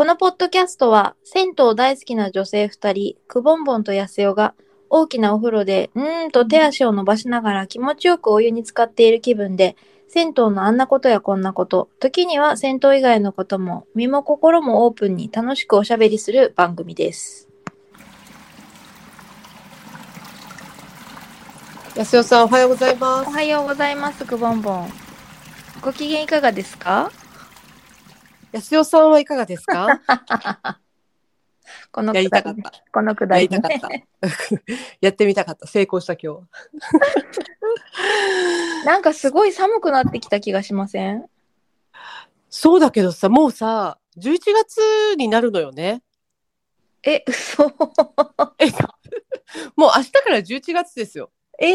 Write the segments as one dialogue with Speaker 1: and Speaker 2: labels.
Speaker 1: このポッドキャストは、銭湯大好きな女性二人、くぼんぼんとやすよが、大きなお風呂で、うーんと手足を伸ばしながら気持ちよくお湯に浸かっている気分で、銭湯のあんなことやこんなこと、時には銭湯以外のことも、身も心もオープンに楽しくおしゃべりする番組です。
Speaker 2: 安代さん、おはようございま
Speaker 1: お
Speaker 2: す。
Speaker 1: はようございます、くぼんぼん。ご機嫌いかがですか？
Speaker 2: 安代さんはいかがですか？
Speaker 1: この
Speaker 2: やり
Speaker 1: くだりね
Speaker 2: たかった。
Speaker 1: このくだり
Speaker 2: やりたかった
Speaker 1: ね。
Speaker 2: やってみたかった。成功した今日。
Speaker 1: なんかすごい寒くなってきた気がしません？
Speaker 2: そうだけどさ、もうさ、11月になるのよね。
Speaker 1: え、嘘。
Speaker 2: え、もう明日から11月ですよ。
Speaker 1: えー、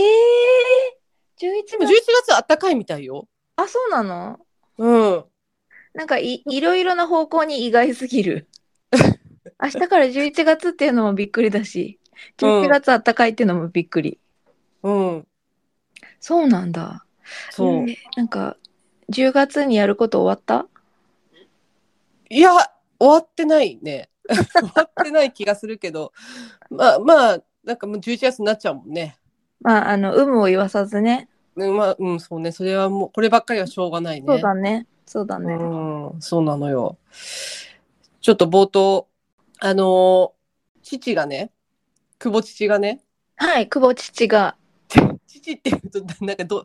Speaker 1: 11
Speaker 2: でも11
Speaker 1: 月。
Speaker 2: 月あったかいみたいよ。
Speaker 1: あ、そうなの？
Speaker 2: うん。
Speaker 1: なんかいいろいろな方向に意外すぎる。明日から11月っていうのもびっくりだし、11月あったかいっていうのもびっくり。
Speaker 2: うん。
Speaker 1: そうなんだ。
Speaker 2: そう。
Speaker 1: えーなんか、10月にやること終わった？
Speaker 2: いや、終わってないね。終わってない気がするけど、まあまあ、なんかもう11月になっちゃうもんね。
Speaker 1: まあ、あの、有無を言わさずね。
Speaker 2: うん、まあ、うん、そうね。それはもう、こればっかりはしょうがないね。
Speaker 1: そうだね。そうだね。
Speaker 2: うん、そうなのよ。ちょっと冒頭、あのー父がね、久保父がね、
Speaker 1: はい、久保父が、
Speaker 2: 父って言うと、なんかど、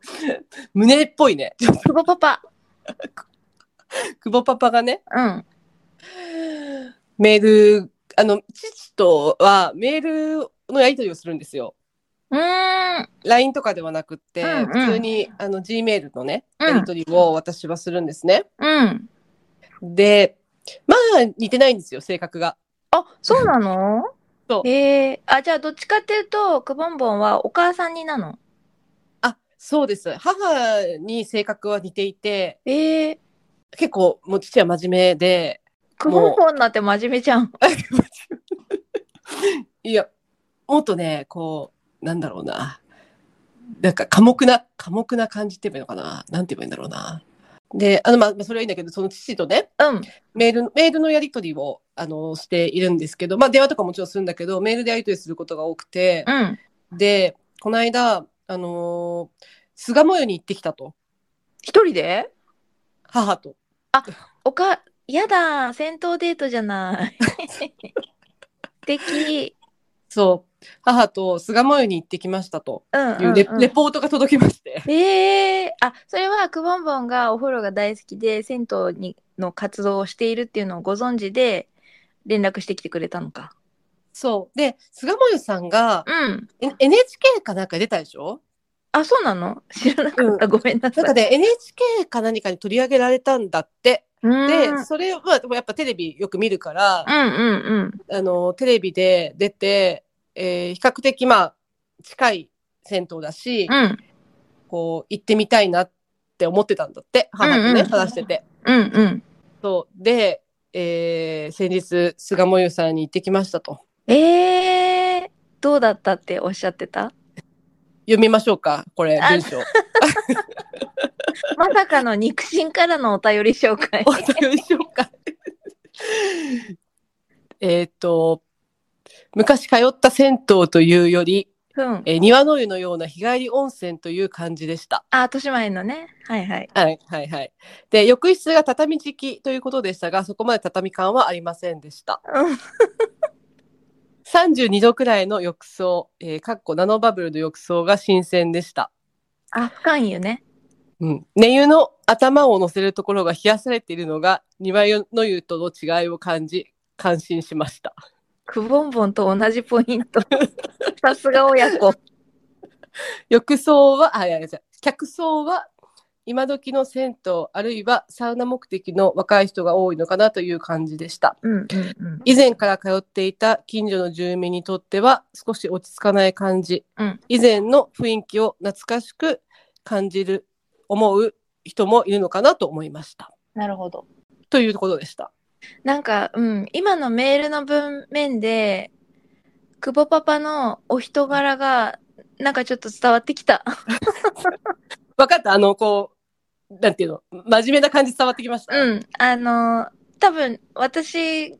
Speaker 2: 胸っぽいね。
Speaker 1: 久保パパ。
Speaker 2: 久保パパがね、
Speaker 1: うん。
Speaker 2: メール、あの、父とはメールのやり取りをするんですよ。
Speaker 1: うーん。
Speaker 2: LINE とかではなくって、
Speaker 1: うんうん
Speaker 2: 普通にあの Gmail のね、
Speaker 1: うん
Speaker 2: やり取りを私はするんですね。
Speaker 1: うん。
Speaker 2: で、まあ似てないんですよ、性格が。
Speaker 1: あ、そうなの？
Speaker 2: そう
Speaker 1: えー、あ、じゃあどっちかっていうと、くぼんぼんはお母さんになの？
Speaker 2: あ、そうです。母に性格は似ていて、
Speaker 1: えー、
Speaker 2: 結構もう父は真面目で、
Speaker 1: くぼんぼんなって真面目じゃん。
Speaker 2: いや、もっとね、こう、なんだろうな。なんか寡黙な、寡黙な感じって言えばいいのかな。なんて言えばいいんだろうな。で、あの、まあ、まあそれはいいんだけど、その父とね、
Speaker 1: うん。
Speaker 2: メールの、メールのやり取りを、あの、しているんですけど、まあ、電話とかもちろんするんだけど、メールでやり取りすることが多くて、
Speaker 1: うん。
Speaker 2: で、この間、あのー菅模様に行ってきたと。
Speaker 1: 一人で？
Speaker 2: 母と。
Speaker 1: おか、やだ、戦闘デートじゃない。素敵。
Speaker 2: そう。母と菅模様に行ってきましたと
Speaker 1: うん、
Speaker 2: いううんレ,、ポートが届きまして。
Speaker 1: ええあ、それはくぼんぼんがお風呂が大好きで、銭湯にの活動をしているっていうのをご存知で、連絡してきてくれたのか。
Speaker 2: そう。で、菅模様さんが、
Speaker 1: うん。
Speaker 2: N- NHK かなんか出たでしょ？
Speaker 1: あ、そうなの？知らなかった。ごめんなさ。
Speaker 2: ないんかね、NHK か何かに取り上げられたんだって。
Speaker 1: うーん
Speaker 2: で、それは、やっぱテレビよく見るから、
Speaker 1: うんうん
Speaker 2: あの、テレビで出て、えー比較的まあ、近い銭湯だし、
Speaker 1: うん。うん。
Speaker 2: こう、行ってみたいなって思ってたんだって、母とね、
Speaker 1: うんうん
Speaker 2: 話してて。
Speaker 1: うんうん。
Speaker 2: そう。で、えー先日、菅もゆさんに行ってきましたと。
Speaker 1: ええどうだったっておっしゃってた？
Speaker 2: 読みましょうか、これ、
Speaker 1: あ
Speaker 2: 文章。
Speaker 1: まさかの肉親からのお便り紹介。
Speaker 2: お便り紹介。えっと、昔通った銭湯というより、
Speaker 1: うん。
Speaker 2: えー庭の湯のような日帰り温泉という感じでした。
Speaker 1: あ、豊島園のね。はいはい。
Speaker 2: はい、はい、はい。で、浴室が畳敷きということでしたが、そこまで畳感はありませんでした。
Speaker 1: うん。
Speaker 2: 32度くらいの浴槽、えー、かっこナノバブルの浴槽が新鮮でした。
Speaker 1: あ、深いよね。
Speaker 2: うん。寝湯の頭を乗せるところが冷やされているのが、庭の湯との違いを感じ、感心しました。
Speaker 1: くぼんぼんと同じポイント。さすが親子。
Speaker 2: 浴槽は、あ、いやいや、客層は、今時の銭湯、あるいはサウナ目的の若い人が多いのかなという感じでした。
Speaker 1: うんうんうん。
Speaker 2: 以前から通っていた近所の住民にとっては少し落ち着かない感じ、
Speaker 1: うん
Speaker 2: 以前の雰囲気を懐かしく感じる思う人もいるのかなと思いました
Speaker 1: なるほど。
Speaker 2: ということでした
Speaker 1: なんか、うん、今のメールの文面で、久保パパのお人柄が、なんかちょっと伝わってきた。
Speaker 2: 分かった？あのこうなんていうの？真面目な感じ伝わってきました、
Speaker 1: うん、あの、多分、私、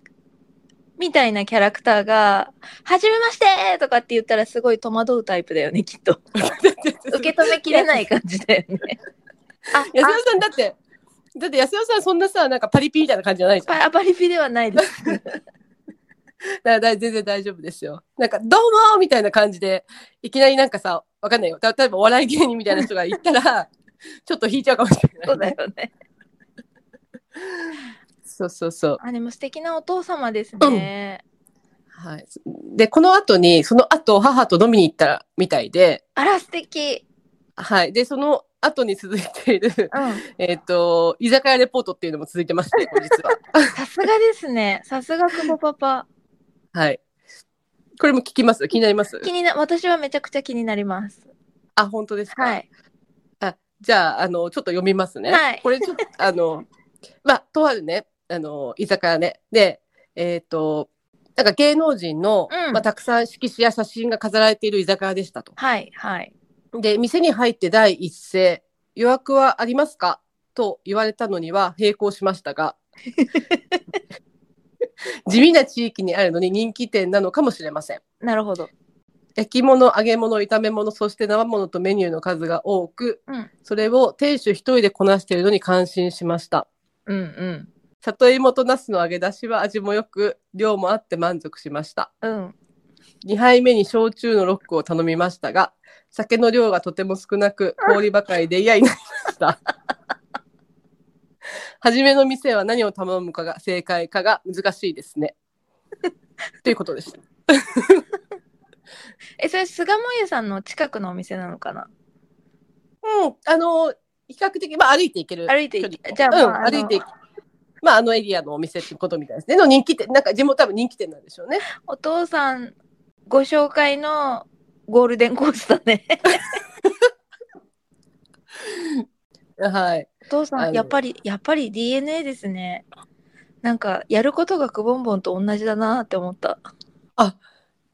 Speaker 1: みたいなキャラクターが、はじめましてとかって言ったらすごい戸惑うタイプだよね、きっと。受け止めきれない感じだよね。あ、
Speaker 2: 安代さんだって、だって安代さんそんなさ、なんかパリピみたいな感じじゃないじゃん。だか
Speaker 1: あパリピではないです。
Speaker 2: らだ全然大丈夫ですよ。なんか、どうもーみたいな感じで、いきなりなんかさ、わかんないよ。た例えばお笑い芸人みたいな人が言ったら、ちょっと引いちゃうかもしれない、
Speaker 1: そうだよね。
Speaker 2: そうそうそう。
Speaker 1: あ、でも素敵なお父様ですね。
Speaker 2: はい。で、この後に、その後、母と飲みに行ったみたいで、
Speaker 1: あら、素敵。
Speaker 2: はい。で、その後に続いている、
Speaker 1: うん。
Speaker 2: えっ、と、居酒屋レポートっていうのも続いてまして、実は。
Speaker 1: さすがですね。さすが久保パパ。
Speaker 2: はい。これも聞きます？気になります？
Speaker 1: 気にな、私はめちゃくちゃ気になります。
Speaker 2: あ、本当ですか？
Speaker 1: はい。
Speaker 2: あ、じゃあ、あの、ちょっと読みますね。
Speaker 1: はい
Speaker 2: これちょっと、あの、まあ、とあるね、あの、居酒屋ね。で、えっ、と、なんか芸能人の、
Speaker 1: うん
Speaker 2: まあ、たくさん色紙や写真が飾られている居酒屋でしたと。
Speaker 1: はい、はい。
Speaker 2: で、店に入って第一声、予約はありますか？と言われたのには並行しましたが、地味な地域にあるのに人気店なのかもしれません。
Speaker 1: なるほど。
Speaker 2: 焼き物、揚げ物、炒め物、そして生物とメニューの数が多く、
Speaker 1: うん。
Speaker 2: それを店主一人でこなしているのに感心しました。
Speaker 1: うん、うん。
Speaker 2: 里芋とナスの揚げ出しは味も良く、量もあって満足しました。
Speaker 1: うん。
Speaker 2: 2杯目に焼酎のロックを頼みましたが、酒の量がとても少なく、氷ばかりで嫌になりました。初めの店は何を頼むかが正解かが難しいですね。ということでした。
Speaker 1: え、それ、菅もゆさんの近くのお店なのかな？
Speaker 2: うん、あの、比較的、まあ歩いていける。
Speaker 1: 歩いていけじゃあまあ
Speaker 2: うん、
Speaker 1: あの
Speaker 2: 歩いていけまああのエリアのお店ってことみたいですね。の人気店、なんか地元多分人気店なんでしょうね。
Speaker 1: お父さんご紹介のゴールデンコースだね。
Speaker 2: はい。
Speaker 1: お父さん、やっぱり、やっぱり DNA ですね。なんか、やることがくぼんぼんと同じだなって思った。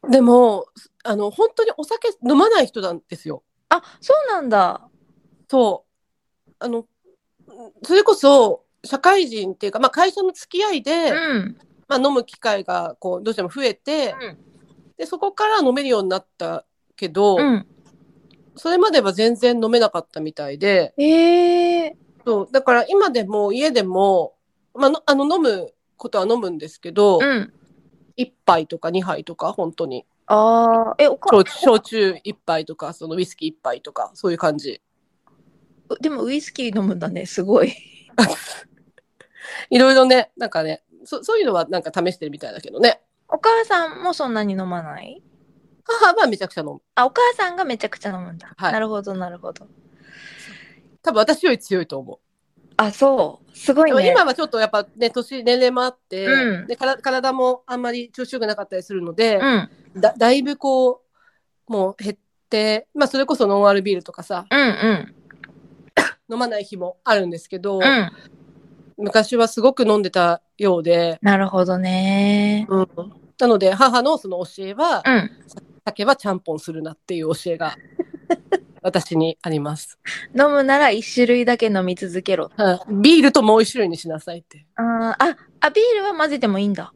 Speaker 2: でも、あの、本当にお酒飲まない人なんですよ。
Speaker 1: あ、そうなんだ。
Speaker 2: そう。あの、それこそ、社会人っていうか、まあ会社の付き合いで、
Speaker 1: うん。
Speaker 2: まあ飲む機会が、こう、どうしても増えて、
Speaker 1: うん
Speaker 2: で、そこから飲めるようになったけど、
Speaker 1: うん。
Speaker 2: それまでは全然飲めなかったみたいで、
Speaker 1: ええ
Speaker 2: そう、だから今でも家でも、まあの、あの飲むことは飲むんですけど、
Speaker 1: うん。
Speaker 2: 1杯とか2杯とか、本当に。
Speaker 1: ああ、え、おか、
Speaker 2: 焼焼酎1杯とか、そのウイスキー1杯とか、そういう感じ。
Speaker 1: でもウイスキー飲むんだね、すごい。
Speaker 2: いろいろね、なんかね、そそういうのはなんか試してるみたいだけどね。
Speaker 1: お母さんもそんなに飲まない？
Speaker 2: 母はめちゃくちゃ飲む。
Speaker 1: あ、お母さんがめちゃくちゃ飲むんだ。
Speaker 2: はい
Speaker 1: なるほど、なるほど。
Speaker 2: 多分私より強いと思
Speaker 1: あ、そう。すご
Speaker 2: う。でも
Speaker 1: いね。
Speaker 2: 今はちょっとやっぱね、年、年齢もあって、
Speaker 1: うん
Speaker 2: でから体もあんまり調子よくなかったりするので、
Speaker 1: うん。
Speaker 2: だだいぶこう、もう減って、まあそれこそノンアルビールとかさ、
Speaker 1: うんうん。
Speaker 2: 飲まない日もあるんですけど、
Speaker 1: うん。
Speaker 2: 昔はすごく飲んでたようで、
Speaker 1: なるほどね。
Speaker 2: うん、なので母のその教えは、
Speaker 1: うん。
Speaker 2: 酒はちゃんぽんするなっていう教えが私にあります。
Speaker 1: 飲むなら一種類だけ飲み続けろ。
Speaker 2: はいビールともう一種類にしなさいって。
Speaker 1: ああ、ビールは混ぜてもいいんだ。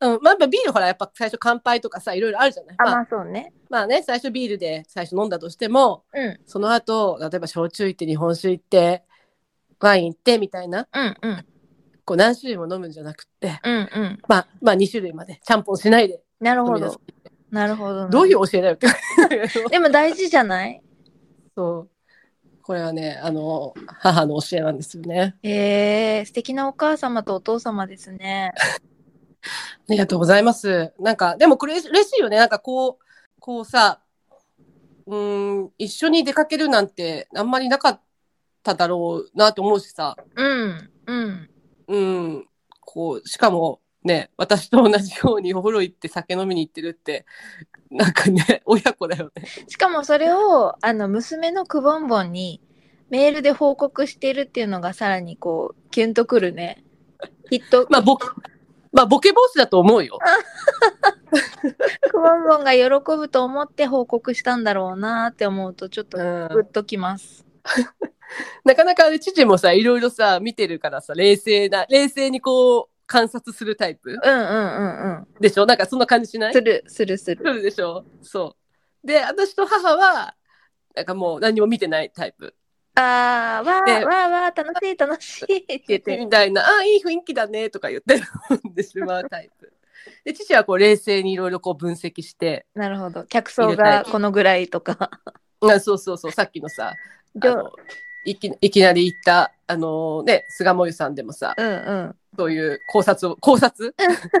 Speaker 2: うん、まあ、やっぱビールほら、やっぱ最初乾杯とかさ、いろいろあるじゃない。
Speaker 1: あ、
Speaker 2: まあ、
Speaker 1: まあそうね。
Speaker 2: まあね、最初ビールで最初飲んだとしても、
Speaker 1: うん。
Speaker 2: その後、例えば焼酎行って日本酒行って、ワイン行ってみたいな、
Speaker 1: うんうん。
Speaker 2: こう何種類も飲むんじゃなくって、
Speaker 1: うんうん。
Speaker 2: まあ、まあ2種類まで、ちゃんぽんしないで
Speaker 1: なるほど。なるほど。
Speaker 2: い。どういう教えだよって。
Speaker 1: でも大事じゃない？
Speaker 2: そう。これはね、あの、母の教えなんですよね。
Speaker 1: えー、素敵なお母様とお父様ですね。
Speaker 2: ありがとうございます。なんか、でもこれ嬉しいよね。なんかこう、こうさ、うーん、一緒に出かけるなんてあんまりなかっただろうなと思うしさ、
Speaker 1: うん。うん。
Speaker 2: うん、こう、しかもね、私と同じようにお風呂行って酒飲みに行ってるって、なんかね、親子だよね。
Speaker 1: しかもそれを、あの、娘のくぼんぼんにメールで報告してるっていうのがさらにこう、キュンとくるね。きっと、
Speaker 2: まあ、ボケ、まあ、ボケ防止だと思うよ。
Speaker 1: くぼんぼんが喜ぶと思って報告したんだろうなって思うと、ちょっと
Speaker 2: うん
Speaker 1: グッときます。
Speaker 2: なかなかね、父もさ、いろいろさ、見てるからさ、冷静な、冷静にこう、観察するタイプ？
Speaker 1: うんうんうんうん。
Speaker 2: でしょ？なんかそんな感じしない？
Speaker 1: する、する、する。
Speaker 2: するでしょ？そう。で、私と母は、なんかもう何も見てないタイプ。
Speaker 1: あー、わ
Speaker 2: で
Speaker 1: ー、わー、わー、楽しい、楽しいって言って。
Speaker 2: みたいな、あ、いい雰囲気だねとか言って飲んでしまうタイプ。で、父はこう冷静にいろいろこう分析して、
Speaker 1: なるほど。客層がこのぐらいとか。
Speaker 2: あそうそうそう、さっきのさ、あのいきいきなり言った、あのね、菅もゆさんでもさ、
Speaker 1: うんうん。
Speaker 2: そういう考察を、考察？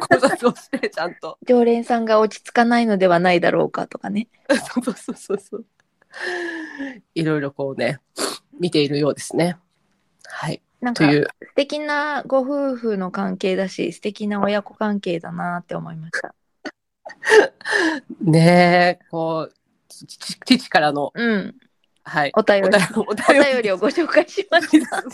Speaker 2: 考察をして、ちゃんと。
Speaker 1: 常連さんが落ち着かないのではないだろうかとかね。
Speaker 2: そうそうそうそう。いろいろこうね、見ているようですね。はい。
Speaker 1: なんか
Speaker 2: という、
Speaker 1: 素敵なご夫婦の関係だし、素敵な親子関係だなって思いました。
Speaker 2: ねえ、こう、父父からの、
Speaker 1: うん。
Speaker 2: はい。
Speaker 1: お便り、
Speaker 2: お
Speaker 1: お便りをご紹介しました。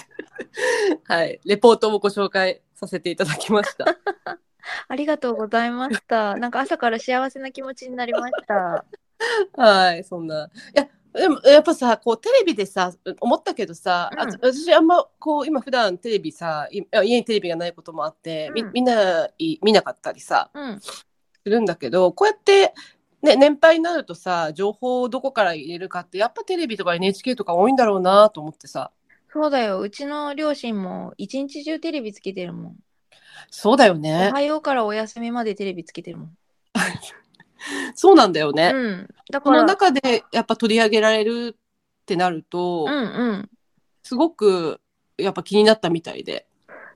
Speaker 2: はい。レポートをご紹介させていただきました。
Speaker 1: ありがとうございました。なんか朝から幸せな気持ちになりました。
Speaker 2: はい。そんな。いや、でもやっぱさ、こうテレビでさ、思ったけどさ、あ
Speaker 1: うん
Speaker 2: 私あんまこう今普段テレビさ、い家にテレビがないこともあって、み
Speaker 1: うん
Speaker 2: みんない見なかったりさ、
Speaker 1: うん。
Speaker 2: するんだけど、こうやって、ね、年配になるとさ、情報をどこから入れるかって、やっぱテレビとか NHK とか多いんだろうなと思ってさ。
Speaker 1: そうだよ。うちの両親も一日中テレビつけてるもん。
Speaker 2: そうだよ
Speaker 1: お
Speaker 2: ね。
Speaker 1: はようからお休みまでテレビつけてるもん。
Speaker 2: そうなんだよね。
Speaker 1: うん。だ
Speaker 2: この
Speaker 1: から、
Speaker 2: 中でやっぱ取り上げられるってなると、
Speaker 1: うんうん。
Speaker 2: すごくやっぱ気になったみたいで。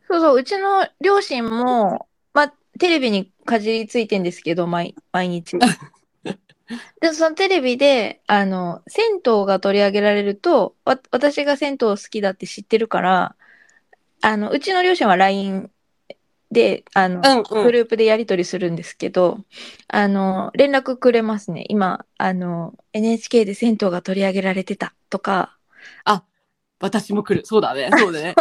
Speaker 1: そうそう、うちの両親も、まあ、テレビにかじりついてんですけど、毎、毎日。で、そのテレビで、あの、銭湯が取り上げられると、わ、私が銭湯好きだって知ってるから、あの、うちの両親は LINE で、あの、
Speaker 2: うんうん。
Speaker 1: グループでやり取りするんですけど、あの、連絡くれますね。今、あの、NHK で銭湯が取り上げられてたとか、
Speaker 2: 私も来る。そうだね。そうだね。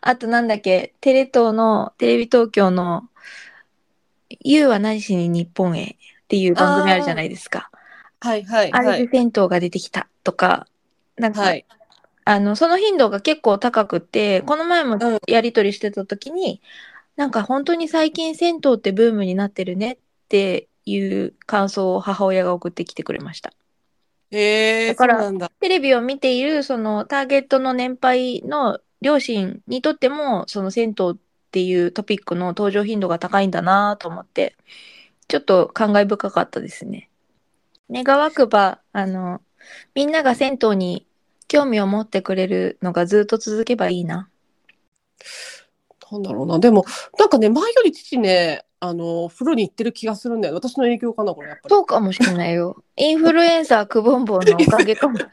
Speaker 1: あとなんだっけ、テレ東の、テレビ東京の、You は何しに日本へっていう番組あるじゃないですか。
Speaker 2: はいはい
Speaker 1: あ
Speaker 2: はい。
Speaker 1: れで銭湯が出てきたとか、なんか、
Speaker 2: はい。
Speaker 1: あの、その頻度が結構高くって、この前も
Speaker 2: うん
Speaker 1: やりとりしてた時に、なんか本当に最近銭湯ってブームになってるねっていう感想を母親が送ってきてくれました。
Speaker 2: へえ、
Speaker 1: だから
Speaker 2: そうなんだ。
Speaker 1: テレビを見ているそのターゲットの年配の両親にとっても、その銭湯っていうトピックの登場頻度が高いんだなと思って、ちょっと感慨深かったですね。願わくば、あの、みんなが銭湯に興味を持ってくれるのがずっと続けばいいな。
Speaker 2: なんだろうな。でも、なんかね、前より父ね、あの、風呂に行ってる気がするんだよ。私の影響かな、これ、やっぱり。
Speaker 1: そうかもしれないよ。インフルエンサーくぼんぼんのおかげかもよ。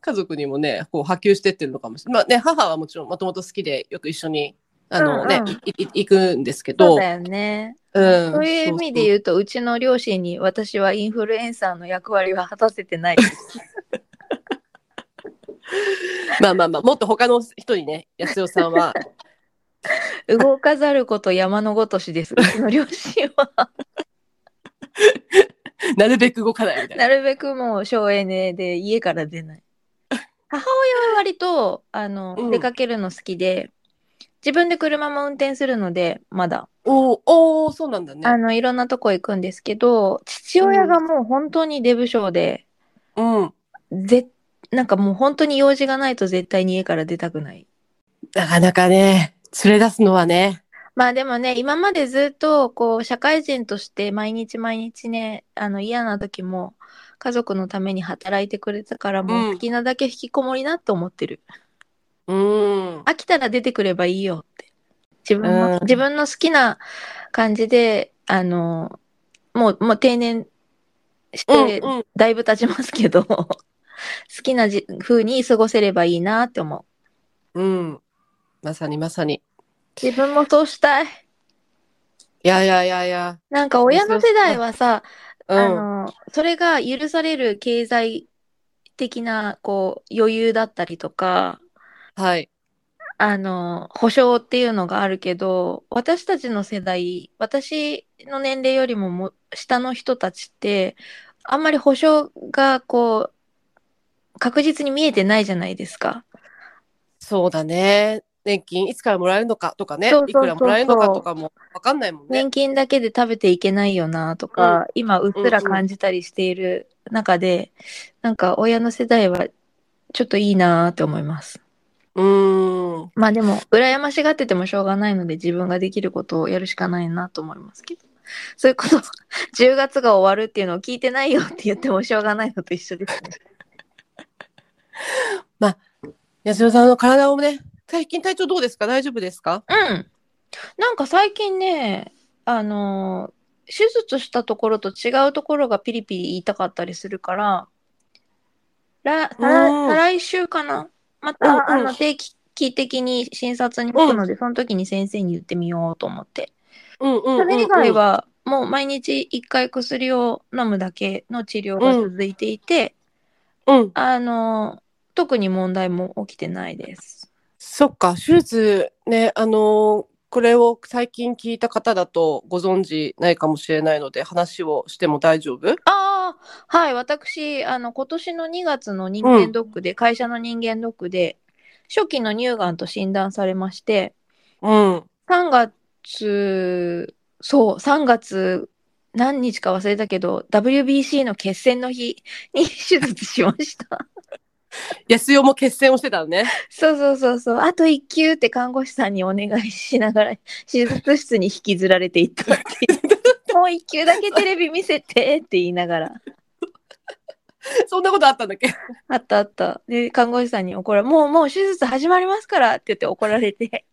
Speaker 2: 家族にもね、こう波及してってるのかもしれない。まあね、母はもちろんもともと好きで、よく一緒に、あのね、
Speaker 1: うんうん
Speaker 2: いい行くんですけど、
Speaker 1: そうだよね。
Speaker 2: うん
Speaker 1: そういう意味で言うと、うちの両親に私はインフルエンサーの役割は果たせてないです。
Speaker 2: まあまあまあ、もっと他の人にね、安代さんは、
Speaker 1: 動かざること山のごとしです。うちの両親は。
Speaker 2: なるべく動かないみたいな。
Speaker 1: なるべくもう省エネで家から出ない。母親は割と、あの、
Speaker 2: うん
Speaker 1: 出かけるの好きで、自分で車も運転するので、まだ。
Speaker 2: おーおーそうなんだね。
Speaker 1: あの、いろんなとこ行くんですけど、父親がもう本当にデブ症で、
Speaker 2: うん。
Speaker 1: ぜ、なんかもう本当に用事がないと絶対に家から出たくない。
Speaker 2: なかなかね、連れ出すのはね、
Speaker 1: まあでもね、今までずっと、こう、社会人として毎日毎日ね、あの、嫌な時も、家族のために働いてくれたから、もう
Speaker 2: うん
Speaker 1: 好きなだけ引きこもりなって思ってる。
Speaker 2: うん。
Speaker 1: 飽きたら出てくればいいよって。自分の、
Speaker 2: うん
Speaker 1: 自分の好きな感じで、あの、もう、もう定年し
Speaker 2: うん
Speaker 1: て、
Speaker 2: うん。
Speaker 1: だいぶ経ちますけど、好きなじ風に過ごせればいいなって思う。
Speaker 2: うん。まさにまさに。
Speaker 1: 自分もそうしたい。
Speaker 2: いやいやいやいや。
Speaker 1: なんか親の世代はさ、
Speaker 2: うん。
Speaker 1: あの、それが許される経済的な、こう、余裕だったりとか、
Speaker 2: はい。
Speaker 1: あの、保障っていうのがあるけど、私たちの世代、私の年齢よりもも下の人たちって、あんまり保障が、こう、確実に見えてないじゃないですか。
Speaker 2: そうだね。年金いつからもらえるのかとかね
Speaker 1: そうそうそうそう
Speaker 2: いくらもらえるのかとかもわかんないもんね
Speaker 1: 年。金だけで食べていけないよなとか、今うっすら感じたりしている中で、なんか親の世代はちょっといいなって思います。
Speaker 2: うーん。
Speaker 1: まあでも、羨ましがっててもしょうがないので自分ができることをやるしかないなと思いますけど。そういうこと、10月が終わるっていうのを聞いてないよって言ってもしょうがないのと一緒です ね。
Speaker 2: 安代さんの体をね、最近体調どうですか？大丈夫ですか？
Speaker 1: うん。なんか最近ね、あのー手術したところと違うところがピリピリ痛かったりするから、再来週かな？また、
Speaker 2: うんうん
Speaker 1: あの、定期的に診察に行くので、その時に先生に言ってみようと思って。
Speaker 2: うんうんうん、うん。
Speaker 1: それ以外は、もう毎日一回薬を飲むだけの治療が続いていて、
Speaker 2: うん。
Speaker 1: あのー特に問題も起きてないです。
Speaker 2: そっか、手術ね、あのーこれを最近聞いた方だとご存知ないかもしれないので、話をしても大丈夫？
Speaker 1: ああ、はい。私、あの、今年の2月の人間ドックで、会社の人間ドックで、初期の乳がんと診断されまして、
Speaker 2: うん。
Speaker 1: 3月、そう、3月何日か忘れたけど、WBC の決戦の日に手術しました。
Speaker 2: 安代も決戦をしてたのね。
Speaker 1: そうそうそうそう。あと1球って看護師さんにお願いしながら、手術室に引きずられていったっていう。もう1球だけテレビ見せてって言いながら。
Speaker 2: そんなことあったんだっけ？
Speaker 1: あったあった。で、看護師さんに怒られ、もうもう手術始まりますからって言って怒られて、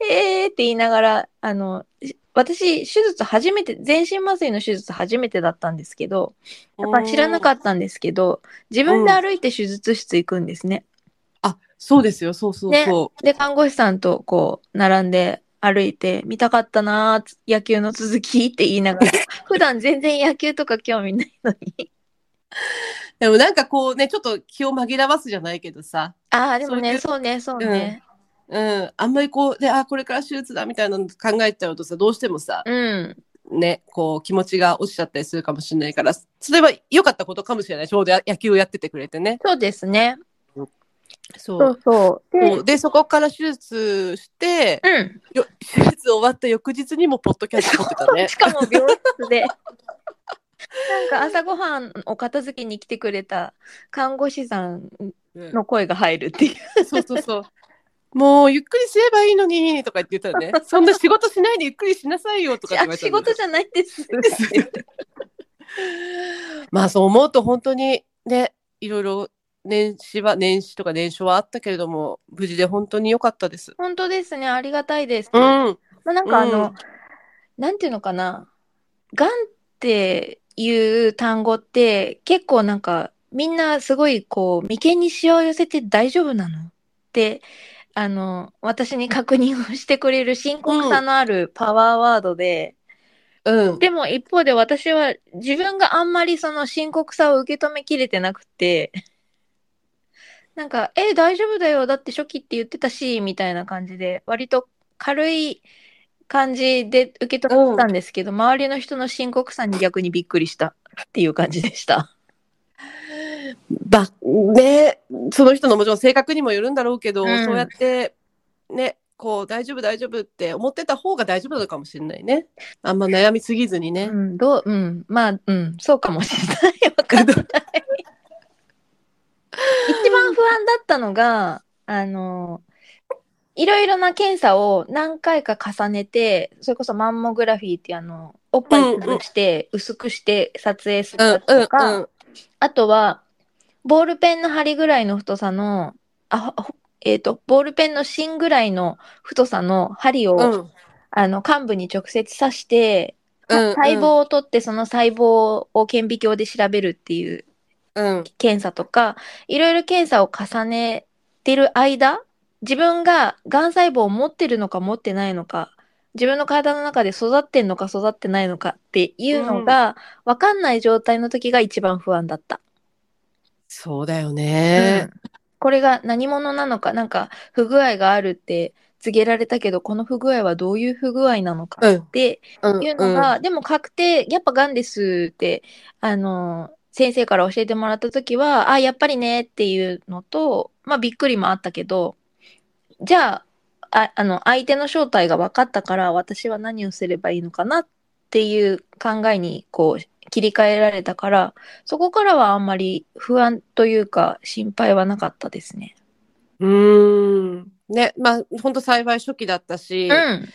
Speaker 1: えーって言いながら、あの、し私、手術初めて、全身麻酔の手術初めてだったんですけど、やっぱ知らなか
Speaker 2: った。
Speaker 1: んですけど、自分で歩いて手術室行くんですね。
Speaker 2: あ、そうですよ、そうそうそう。
Speaker 1: で、看護師さんとこう、並んで歩いて、見たかったなー、野球の続きって言いながら、普段全然野球とか興味ないのに。
Speaker 2: でもなんかこうね、ちょっと気を紛らわすじゃないけどさ、
Speaker 1: ああ、でもね、
Speaker 2: そう
Speaker 1: そうね、そうね。
Speaker 2: うん、あんまりこう、で、あ、これから手術だみたいなの考えちゃうとさ、どうしてもさ、
Speaker 1: うん。
Speaker 2: ね、こう気持ちが落ちちゃったりするかもしれないから、それは良かったことかもしれない。ちょうど野球をやっててくれてね。
Speaker 1: そうですね。
Speaker 2: そう
Speaker 1: そうそう。で、
Speaker 2: で、そこから手術して、
Speaker 1: うん。
Speaker 2: よ手術終わった翌日にもポッドキャスト撮ってたね
Speaker 1: し。かも病室で。なんか朝ごはんを片付けに来てくれた看護師さん
Speaker 2: うん
Speaker 1: の声が入るっていう。
Speaker 2: そうそうそう。もうゆっくりすればいいのにとか言ってたらね、そんな仕事しないでゆっくりしなさいよとかって言われた
Speaker 1: 仕事じゃないです。
Speaker 2: まあそう思うと本当にね、いろいろ年始は、年始とか年初はあったけれども、無事で本当に良かったです。
Speaker 1: 本当ですね。ありがたいです。
Speaker 2: うん。
Speaker 1: まあ、なんかあの、
Speaker 2: うん
Speaker 1: なんていうのかな。がんっていう単語って結構なんかみんなすごいこう眉間にしわを寄せて大丈夫なのってあの私に確認をしてくれる深刻さのあるパワーワードで、
Speaker 2: うん。
Speaker 1: でも一方で私は自分があんまりその深刻さを受け止めきれてなくて、なんか、え、大丈夫だよ。だって初期って言ってたし、みたいな感じで、割と軽い感じで受け止めてたんですけど、周りの人の深刻さに逆にびっくりしたっていう感じでした。
Speaker 2: ば、ね、その人のもちろん性格にもよるんだろうけど、
Speaker 1: うん
Speaker 2: そうやって、ね、こう、大丈夫大丈夫って思ってた方が大丈夫なのかもしれないね。あんま悩みすぎずにね。
Speaker 1: うん、どう、うん、まあ、うん、そうかもしれない。わかんない。一番不安だったのが、あの、いろいろな検査を何回か重ねて、それこそマンモグラフィーってあの、おっぱい潰して、薄くして撮影するとか、
Speaker 2: うんうん。
Speaker 1: あとは、ボールペンの針ぐらいの太さの、あ、ほえっ、と、ボールペンの芯ぐらいの太さの針を、
Speaker 2: うん
Speaker 1: あの、幹部に直接刺して、
Speaker 2: うんうん
Speaker 1: 細胞を取ってその細胞を顕微鏡で調べるっていう
Speaker 2: うん。
Speaker 1: 検査とか、いろいろ検査を重ねてる間、自分が癌細胞を持ってるのか持ってないのか、自分の体の中で育ってんのか育ってないのかっていうのが分かんない状態の時が一番不安だった。
Speaker 2: そうだよね。
Speaker 1: うんこれが何者なのか、なんか不具合があるって告げられたけど、この不具合はどういう不具合なのか
Speaker 2: うん
Speaker 1: って
Speaker 2: うん。
Speaker 1: いうのが、でも確定、やっぱがんですって、あの、先生から教えてもらった時は、あ、やっぱりねっていうのと、まあびっくりもあったけど、じゃあ、ああの相手の正体が分かったから私は何をすればいいのかなっていう考えにこう切り替えられたからそこからはあんまり不安というか心配はなかったですね。
Speaker 2: うーん。ね、まあ、本当幸い初期だったし、
Speaker 1: うん、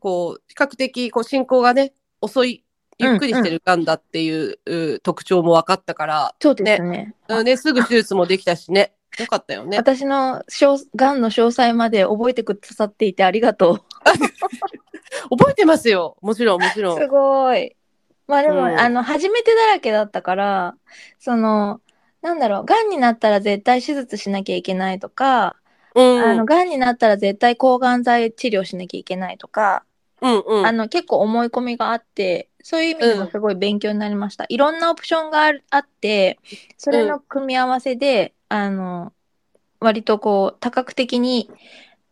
Speaker 2: こう、比較的、こう、進行がね、遅い、ゆっくりしてる癌だっていう、う特徴も分かったから、
Speaker 1: そうですね。
Speaker 2: うんね、すぐ手術もできたしね。よかったよね。
Speaker 1: 私の詳がんの詳細まで覚えてくださっていてありがとう。
Speaker 2: 覚えてますよ。もちろん、もちろん
Speaker 1: す。ごい。まあでも、
Speaker 2: うん
Speaker 1: あの、初めてだらけだったから、その、なんだろう、癌になったら絶対手術しなきゃいけないとか、
Speaker 2: うん。
Speaker 1: あの、癌になったら絶対抗がん剤治療しなきゃいけないとか、
Speaker 2: うんうん。
Speaker 1: あの、結構思い込みがあって、そういう意味でもすごい勉強になりました。いろんなオプションがあるあって、それの組み合わせで、あの、割とこう、多角的に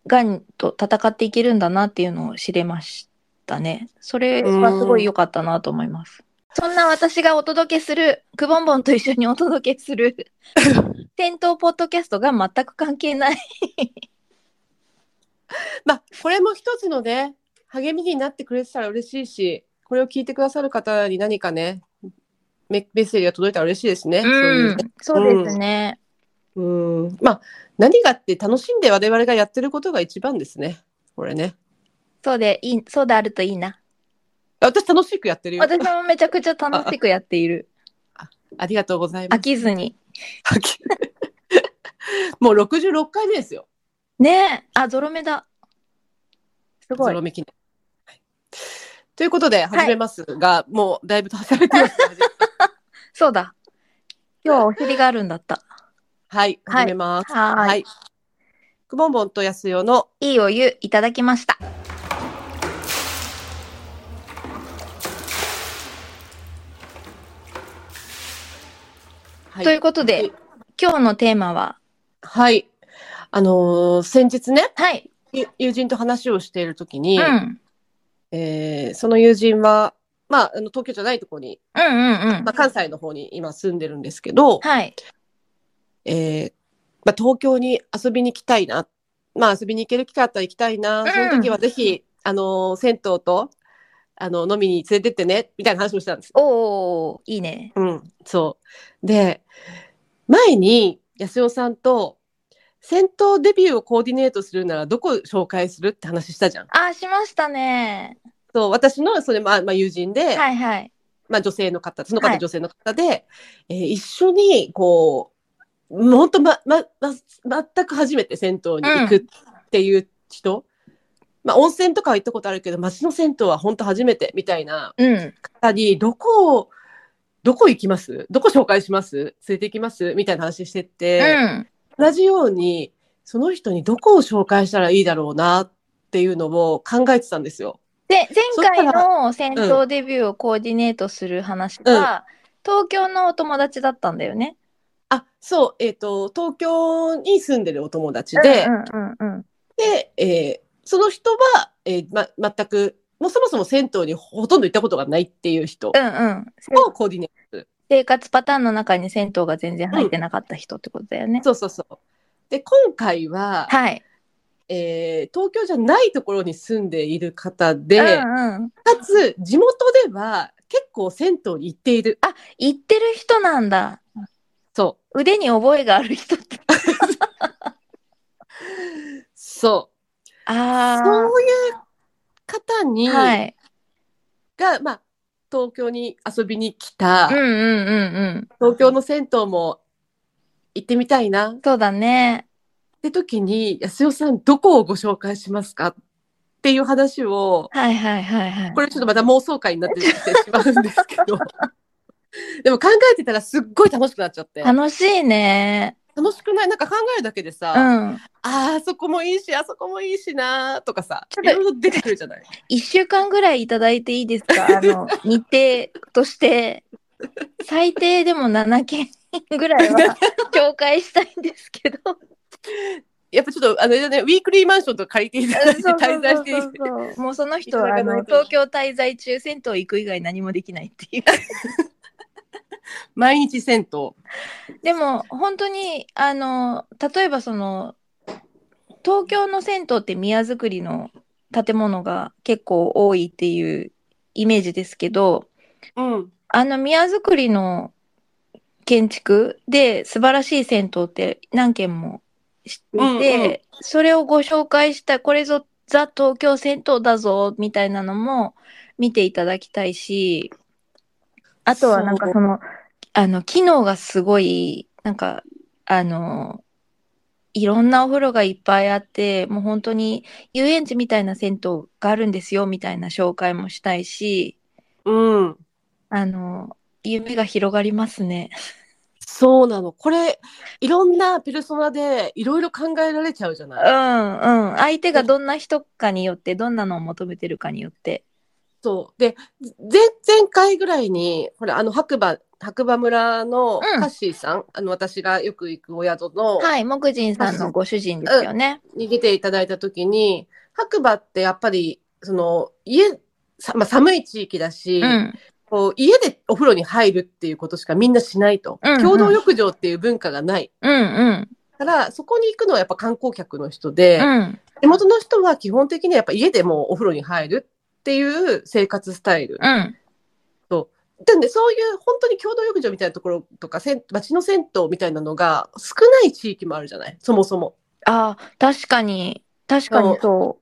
Speaker 1: 癌と戦っていけるんだなっていうのを知れましたね。それはすごい良かったなと思います。そんな私がお届けする、くぼんぼんと一緒にお届けする、戦闘ポッドキャストが全く関係ない。
Speaker 2: まあ、これも一つのね、励みになってくれてたら嬉しいし、これを聞いてくださる方に何かね、メメッセージが届いたら嬉しいですね。そういうね。
Speaker 1: そうですね。
Speaker 2: うん。まあ、何がって楽しんで我々がやってることが一番ですね。これね。
Speaker 1: そうでいい、そうであるといいな。
Speaker 2: 私楽しくやってるよ。
Speaker 1: 私もめちゃくちゃ楽しくやっている。
Speaker 2: ありがとうございま
Speaker 1: 飽
Speaker 2: す。
Speaker 1: きずに。
Speaker 2: もう66回目ですよ。
Speaker 1: ねえ。あ、ゾロ目だ。すごい
Speaker 2: ゾロ。目記念。はいということで始めますが、もうだいぶ喋ってます。
Speaker 1: そうだ。今日はお尻があるんだった。
Speaker 2: はい、
Speaker 1: はい
Speaker 2: 始めます。
Speaker 1: はーい。
Speaker 2: くぼんぼんとやすよの、
Speaker 1: いいお湯いただきました。
Speaker 2: はい
Speaker 1: ということで、今日のテーマは、
Speaker 2: はい。あのー先日ね、
Speaker 1: はい。
Speaker 2: ゆ友人と話をしているときに、
Speaker 1: うん。
Speaker 2: えーその友人は、まあ、あの東京じゃないところに、
Speaker 1: うんうんうん
Speaker 2: まあ、。関西の方に今住んでるんですけど、
Speaker 1: はい。
Speaker 2: えーまあ、東京に遊びに行きたいな。まあ、遊びに行ける機会あったら行きたいな。
Speaker 1: ん
Speaker 2: その時はぜひ、あのー銭湯と、あの、飲みに連れてってね、みたいな話をしたんです。
Speaker 1: おー、いいね。
Speaker 2: うん、そう。で、前に、安代さんと、銭湯デビューをコーディネートするならどこ紹介するって話したじゃん。
Speaker 1: あ、しましたね。
Speaker 2: そう、私の、それ、まあ、まあ、友人で、
Speaker 1: はいはい。
Speaker 2: まあ、女性の方、その方女性の方で、えー一緒に、こう、もう本当、ま、ま、ま、全く初めて銭湯に行くっていう人、まあ、温泉とかは行ったことあるけど、街の銭湯は本当初めてみたいな
Speaker 1: うん。
Speaker 2: 方に、どこを、どこ行きます？どこ紹介します？連れて行きます？みたいな話して
Speaker 1: う
Speaker 2: て、
Speaker 1: ん。
Speaker 2: 同じように、その人にどこを紹介したらいいだろうなっていうのを考えてたんですよ。
Speaker 1: で、前回の戦闘デビューをコーディネートする話が、東京のお友達だったんだよね。
Speaker 2: あ、そう、えっ、と、東京に住んでるお友達で、
Speaker 1: うんうんうんうん。
Speaker 2: で、えーその人は、えーま、全く、もうそもそも銭湯にほとんど行ったことがないっていう人を
Speaker 1: うんうん。
Speaker 2: コーディネート。
Speaker 1: 生活パターンの中に銭湯が全然入ってなかった人ってことだよね。
Speaker 2: そうそうそう。で、今回は、
Speaker 1: はい。
Speaker 2: えー東京じゃないところに住んでいる方で、
Speaker 1: うんうん。
Speaker 2: かつ地元では結構銭湯に行っている。
Speaker 1: 行ってる人なんだ。
Speaker 2: そ
Speaker 1: 腕に覚えがある人って。
Speaker 2: う。そう。
Speaker 1: あ
Speaker 2: そういう方に、
Speaker 1: あ。はい。
Speaker 2: が、まあ、東京に遊びに来た、
Speaker 1: うんうんうんうん。
Speaker 2: 東京の銭湯も行ってみたいなっ
Speaker 1: そうだね。
Speaker 2: て時に、安代さんどこをご紹介しますか？っていう話を、
Speaker 1: はいはいはいはい。
Speaker 2: これちょっとまた妄想会になってきてしまうんですけど、でも考えてたらすっごい楽しくなっちゃって。
Speaker 1: 楽しいね。
Speaker 2: 楽しくない？なんか考えるだけでさ、
Speaker 1: うん。
Speaker 2: あそこもいいし、あそこもいいしなとかさ、
Speaker 1: ちょっと
Speaker 2: いろいろ出てくるじゃない？
Speaker 1: 一週間ぐらいいただいていいですか？あの、日程として。最低でも7件ぐらいは 紹介したいんですけど。
Speaker 2: やっぱちょっと、あの、ね、ウィークリーマンションとか借りていただいて滞在して
Speaker 1: もうその人はあの東京滞在中銭湯行く以外何もできないっていう。
Speaker 2: 毎日銭湯。
Speaker 1: でも本当にあの例えばその東京の銭湯って宮造りの建物が結構多いっていうイメージですけど、
Speaker 2: うん。
Speaker 1: あの宮造りの建築で素晴らしい銭湯って何軒も知ってて、
Speaker 2: うんうん
Speaker 1: それをご紹介した、これぞザ東京銭湯だぞ、みたいなのも見ていただきたいし、あとはなんか
Speaker 2: そ
Speaker 1: の、あの、機能がすごい、なんか、あの、いろんなお風呂がいっぱいあって、もう本当に遊園地みたいな銭湯があるんですよ、みたいな紹介もしたいし、
Speaker 2: うん。
Speaker 1: あの、夢が広がりますね。
Speaker 2: そうなの。これ、いろんなペルソナでいろいろ考えられちゃうじゃ
Speaker 1: う
Speaker 2: ない。
Speaker 1: んうん。相手がどんな人かによって、どんなのを求めてるかによって。
Speaker 2: そう。で、前、前回ぐらいに、ほら、あの、白馬、白馬村の
Speaker 1: うん
Speaker 2: カッシーさん、あの、私がよく行くお宿の、
Speaker 1: はい、木人さんのご主人ですよね。
Speaker 2: に出ていただいたときに、白馬ってやっぱり、その、家、さまあ、寒い地域だし、
Speaker 1: うん。
Speaker 2: こう家でお風呂に入るっていうことしかみんなしないと。
Speaker 1: うんうん
Speaker 2: 共同浴場っていう文化がない。
Speaker 1: うんうん。
Speaker 2: だから、そこに行くのはやっぱ観光客の人で、
Speaker 1: うん。
Speaker 2: 地元の人は基本的にやっぱ家でもうお風呂に入るっていう生活スタイル。
Speaker 1: うん。
Speaker 2: でね、そういう本当に共同浴場みたいなところとか、せん町の銭湯みたいなのが少ない地域もあるじゃない？そもそも。
Speaker 1: ああ、確かに、確かにそ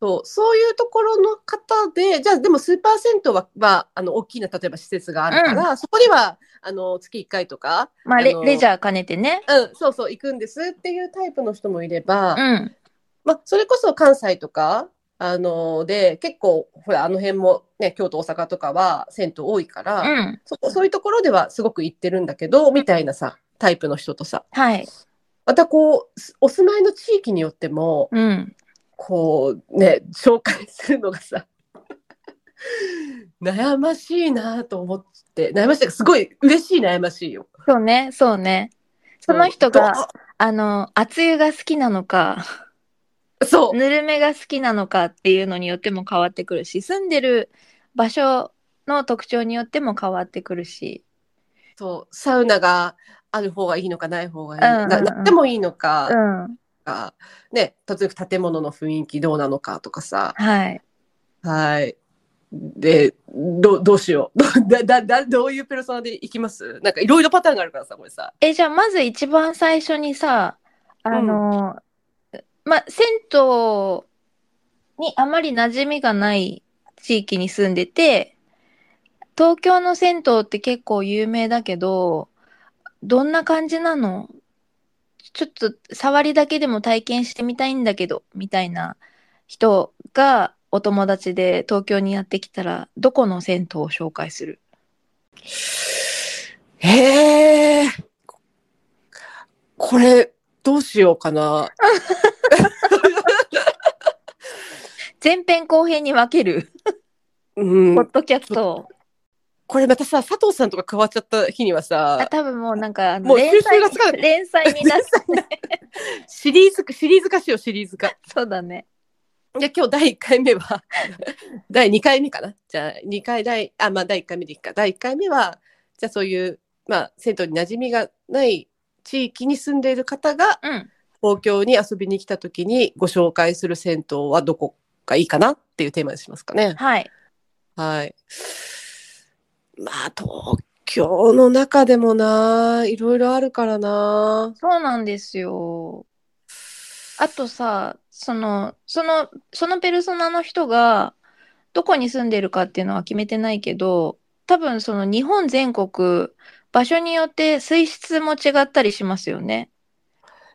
Speaker 2: そうそういうところの方で、じゃあでもスーパー銭湯は、はあの大きな例えば施設があるから、そこにはあの月1回とか、
Speaker 1: う。まあ、レ
Speaker 2: あの
Speaker 1: レジャー兼ねてね。
Speaker 2: うん、そうそう、行くんですっていうタイプの人もいれば、
Speaker 1: うん。
Speaker 2: まあ、それこそ関西とか、あので、結構、ほら、あの辺もね、京都、大阪とかは銭湯多いから、
Speaker 1: うん。
Speaker 2: そこそういうところではすごく行ってるんだけど、みたいなさ、タイプの人とさ、
Speaker 1: はい。
Speaker 2: またこう、すお住まいの地域によっても、
Speaker 1: うん。
Speaker 2: こう、ね、紹介するのがさ、悩ましいなと思って、悩ましい、すごい嬉しい悩ましいよ。
Speaker 1: そうね、そうね。その人
Speaker 2: ど
Speaker 1: が、あの、熱湯が好きなのか、
Speaker 2: そう、
Speaker 1: ぬるめが好きなのかっていうのによっても変わってくるし、住んでる場所の特徴によっても変わってくるし。
Speaker 2: そう、サウナがある方がいいのかない方がいいのか、
Speaker 1: うんうんうん
Speaker 2: ななってもいいのか、
Speaker 1: うん。
Speaker 2: か、ね、例えば建物の雰囲気どうなのかとかさ、
Speaker 1: はい。
Speaker 2: はい。で、どどうしよう。どだだだどういうペルソナでいきます？なんかいろいろパターンがあるからさ、これさ。
Speaker 1: え、じゃあまず一番最初にさ、あの、まあ、銭湯にあまり馴染みがない地域に住んでて、東京の銭湯って結構有名だけど、どんな感じなの？ちょっと触りだけでも体験してみたいんだけど、みたいな人がお友達で東京にやってきたら、どこの銭湯を紹介する？
Speaker 2: へえ。これ、どうしようかな。
Speaker 1: 前編後編に分ける、
Speaker 2: うん
Speaker 1: ポッ。ドキャストを。
Speaker 2: これまたさ、佐藤さんとか変わっちゃった日には
Speaker 1: あ、
Speaker 2: さ、
Speaker 1: 多分もうなんか、
Speaker 2: もう
Speaker 1: 連載
Speaker 2: がつかない
Speaker 1: 連載になってね。
Speaker 2: シリーズ、シリーズ化しよう、シリーズ化。
Speaker 1: そうだね。
Speaker 2: じゃあ今日第1回目は、第2回目かな。じゃあ2回第、あ、まあ第1回目でいいか。第1回目は、じゃあそういう、まあ銭湯に馴染みがない地域に住んでいる方が
Speaker 1: うん。
Speaker 2: 東京に遊びに来た時にご紹介する銭湯はどこがいいかなっていうテーマにしますかね。
Speaker 1: はい。
Speaker 2: はい。まあ東京の中でもな、いろいろあるからな。
Speaker 1: そうなんですよ。あとさ、その、その、そのペルソナの人が、どこに住んでるかっていうのは決めてないけど、多分その日本全国、場所によって水質も違ったりしますよね。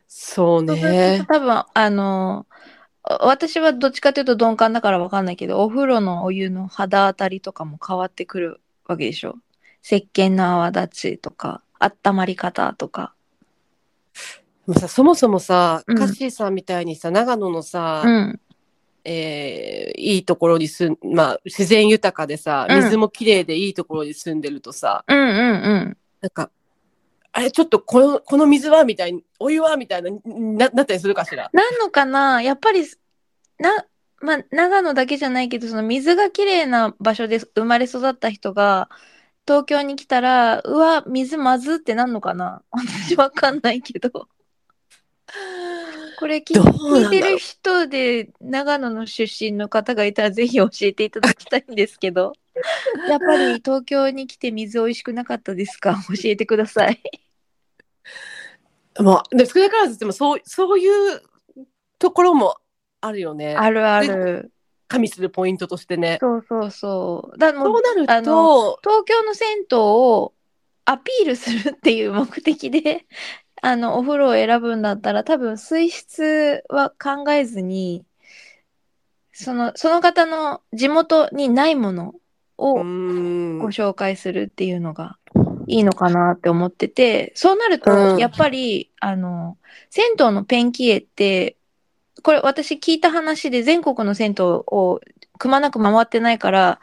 Speaker 2: そうね
Speaker 1: と。多分、あの、私はどっちかというと鈍感だからわかんないけど、お風呂のお湯の肌当たりとかも変わってくるわけでしょ。石鹸の泡立ちとか、温まり方とか。
Speaker 2: もうさそもそもさ、
Speaker 1: うん
Speaker 2: カッシーさんみたいにさ、長野のさ、
Speaker 1: うん。
Speaker 2: えーいいところに住ん、まあ、自然豊かでさ、
Speaker 1: うん
Speaker 2: 水もきれいでいいところに住んでるとさ、
Speaker 1: うんうんうん。
Speaker 2: なんか、あれ、ちょっとこの、この水はみたいに、お湯はみたいな、な、なったりするかしら？
Speaker 1: なんのかな？やっぱり、な、まあ、長野だけじゃないけど、その水がきれいな場所で生まれ育った人が、東京に来たら、うわ、水まずってなんのかな？私わかんないけど。これ聞聞いてる人で長野の出身の方がいたらぜひ教えていただきたいんですけど。やっぱり東京に来て水美味しくなかったですか？教えてください。
Speaker 2: まあ、で少なからずでもそうそういうところもあるよね。
Speaker 1: あるある。
Speaker 2: 加味するポイントとしてね。
Speaker 1: そうそうそう。だ
Speaker 2: そうなる
Speaker 1: あの
Speaker 2: と、
Speaker 1: 東京の銭湯をアピールするっていう目的であのお風呂を選ぶんだったら多分水質は考えずにそのその方の地元にないもの
Speaker 2: う
Speaker 1: をご紹介するっていうのがいいのかなって思っててそうなる
Speaker 2: うん。
Speaker 1: とやっぱり、あの銭湯のペンキ絵ってこれ私聞いた話で全国の銭湯をくまなく回ってないから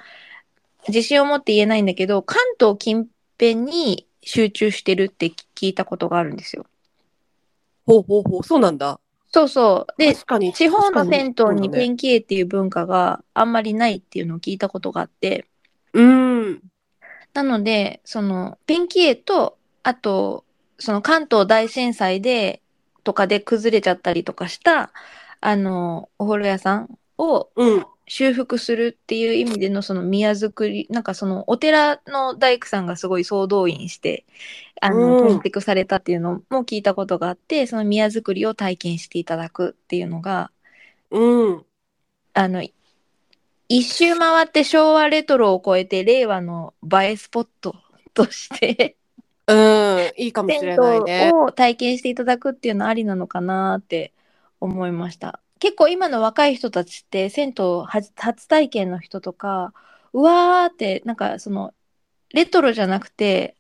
Speaker 1: 自信を持って言えないんだけど関東近辺に集中してるって聞いたことがあるんですよ。
Speaker 2: ほうほうほう、そうなんだ。
Speaker 1: そうそう。で、
Speaker 2: 確かに。
Speaker 1: 地方の銭湯にペ
Speaker 2: ン
Speaker 1: ンキ絵っていう文化があんまりないっていうのを聞いたことがあって、
Speaker 2: うん。
Speaker 1: なので、その、ペンキ絵と、あと、その関東大震災で、とかで崩れちゃったりとかした、あの、お風呂屋さんを
Speaker 2: うん。
Speaker 1: 修復するっていう意味でのその宮造り、なんかそのお寺の大工さんがすごい総動員して、あの、
Speaker 2: うん
Speaker 1: 建築されたっていうのも聞いたことがあって、その宮造りを体験していただくっていうのが、
Speaker 2: うん。
Speaker 1: あの、一周回って昭和レトロを超えて令和の映えスポットとして、
Speaker 2: うん。いいかもし
Speaker 1: 銭
Speaker 2: れないね
Speaker 1: 湯。を体験していただくっていうのはありなのかなって思いました。結構今の若い人たちって銭湯初初体験の人とか、うわーってなんかそのレトロじゃなくて、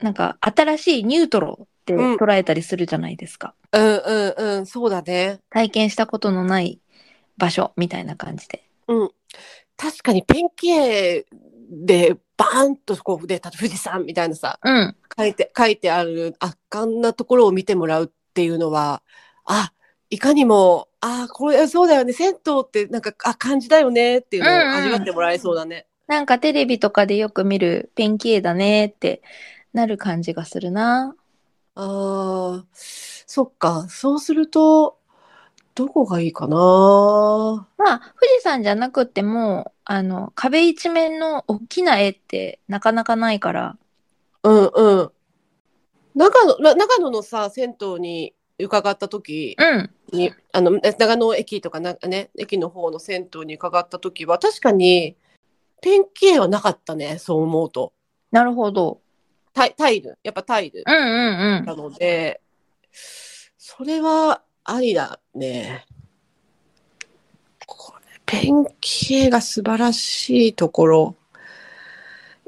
Speaker 1: なんか新しいニュートロって
Speaker 2: うん
Speaker 1: 捉えたりするじゃないですか。
Speaker 2: うんうんうん。そうだね。
Speaker 1: 体験したことのない場所みたいな感じで。
Speaker 2: うん。確かにペンキ絵でバーンとこうで、富士山みたいなさ、
Speaker 1: うん。
Speaker 2: 書いて、書いてある圧巻なところを見てもらうっていうのは、あ、いかにも、あ、これ、そうだよね、銭湯ってなんか、あ、感じだよねっていうのを
Speaker 1: うんうん
Speaker 2: 味わってもらえそうだね。
Speaker 1: なんかテレビとかでよく見るペンキ絵だねってなる感じがするな。
Speaker 2: ああ、そっか。そうすると、どこがいいかな？
Speaker 1: まあ、富士山じゃなくても、あの、壁一面の大きな絵ってなかなかないから。
Speaker 2: うんうん。長野、な長野のさ、銭湯に伺った時
Speaker 1: うん。
Speaker 2: に、あの、え長野駅とかな、ね、駅の方の銭湯に伺った時は、確かに、ペンキ絵はなかったね、そう思うと。
Speaker 1: なるほど。
Speaker 2: タイタイル、やっぱタイル
Speaker 1: うんうんう。
Speaker 2: なんので、それはありだね。これ、ペンキ絵が素晴らしいところ。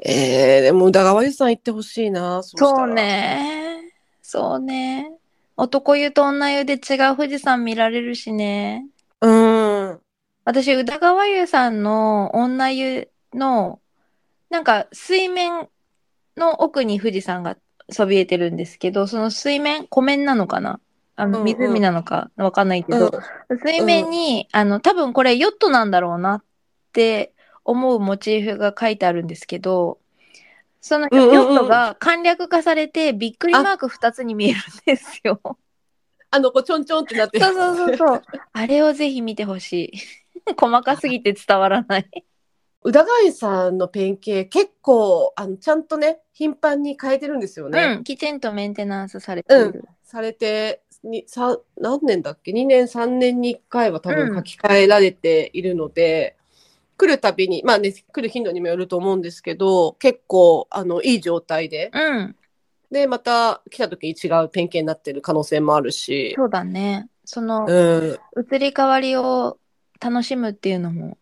Speaker 2: えー、でも宇田川湯さん行ってほしいな。そう。
Speaker 1: ね。そうね。男湯と女湯で違う富士山見られるしね。
Speaker 2: うん。
Speaker 1: 私、宇田川湯さんの女湯の、なんか水面の奥に富士山がそびえてるんですけど、その水面、湖面なのかな？あの、湖なのかわかんないけ
Speaker 2: うん
Speaker 1: ど、水面に、あの、多分これヨットなんだろうなって思うモチーフが書いてあるんですけど、その
Speaker 2: うんうんうん
Speaker 1: ヨットが簡略化されてびっくりマーク2つに見えるんですよ。
Speaker 2: あの、こう、ちょんちょんってなってる
Speaker 1: そうそうそうそう。あれをぜひ見てほしい。細かすぎて伝わらない。
Speaker 2: 宇田川湯さんのペンキ絵、結構、あの、ちゃんとね、頻繁に変えてるんですよね。
Speaker 1: うん、きちんとメンテナンスされている。
Speaker 2: されて、にさ何年だっけ ?2 年、3年に1回は多
Speaker 1: うん
Speaker 2: 分書き換えられているので、来るたびに、まあね、来る頻度にもよると思うんですけど、結構、あの、いい状態で、
Speaker 1: うん、
Speaker 2: で、また来た時に違うペンキになってる可能性もあるし、
Speaker 1: そうだね。その
Speaker 2: うん、
Speaker 1: 移り変わりを楽しむっていうのも、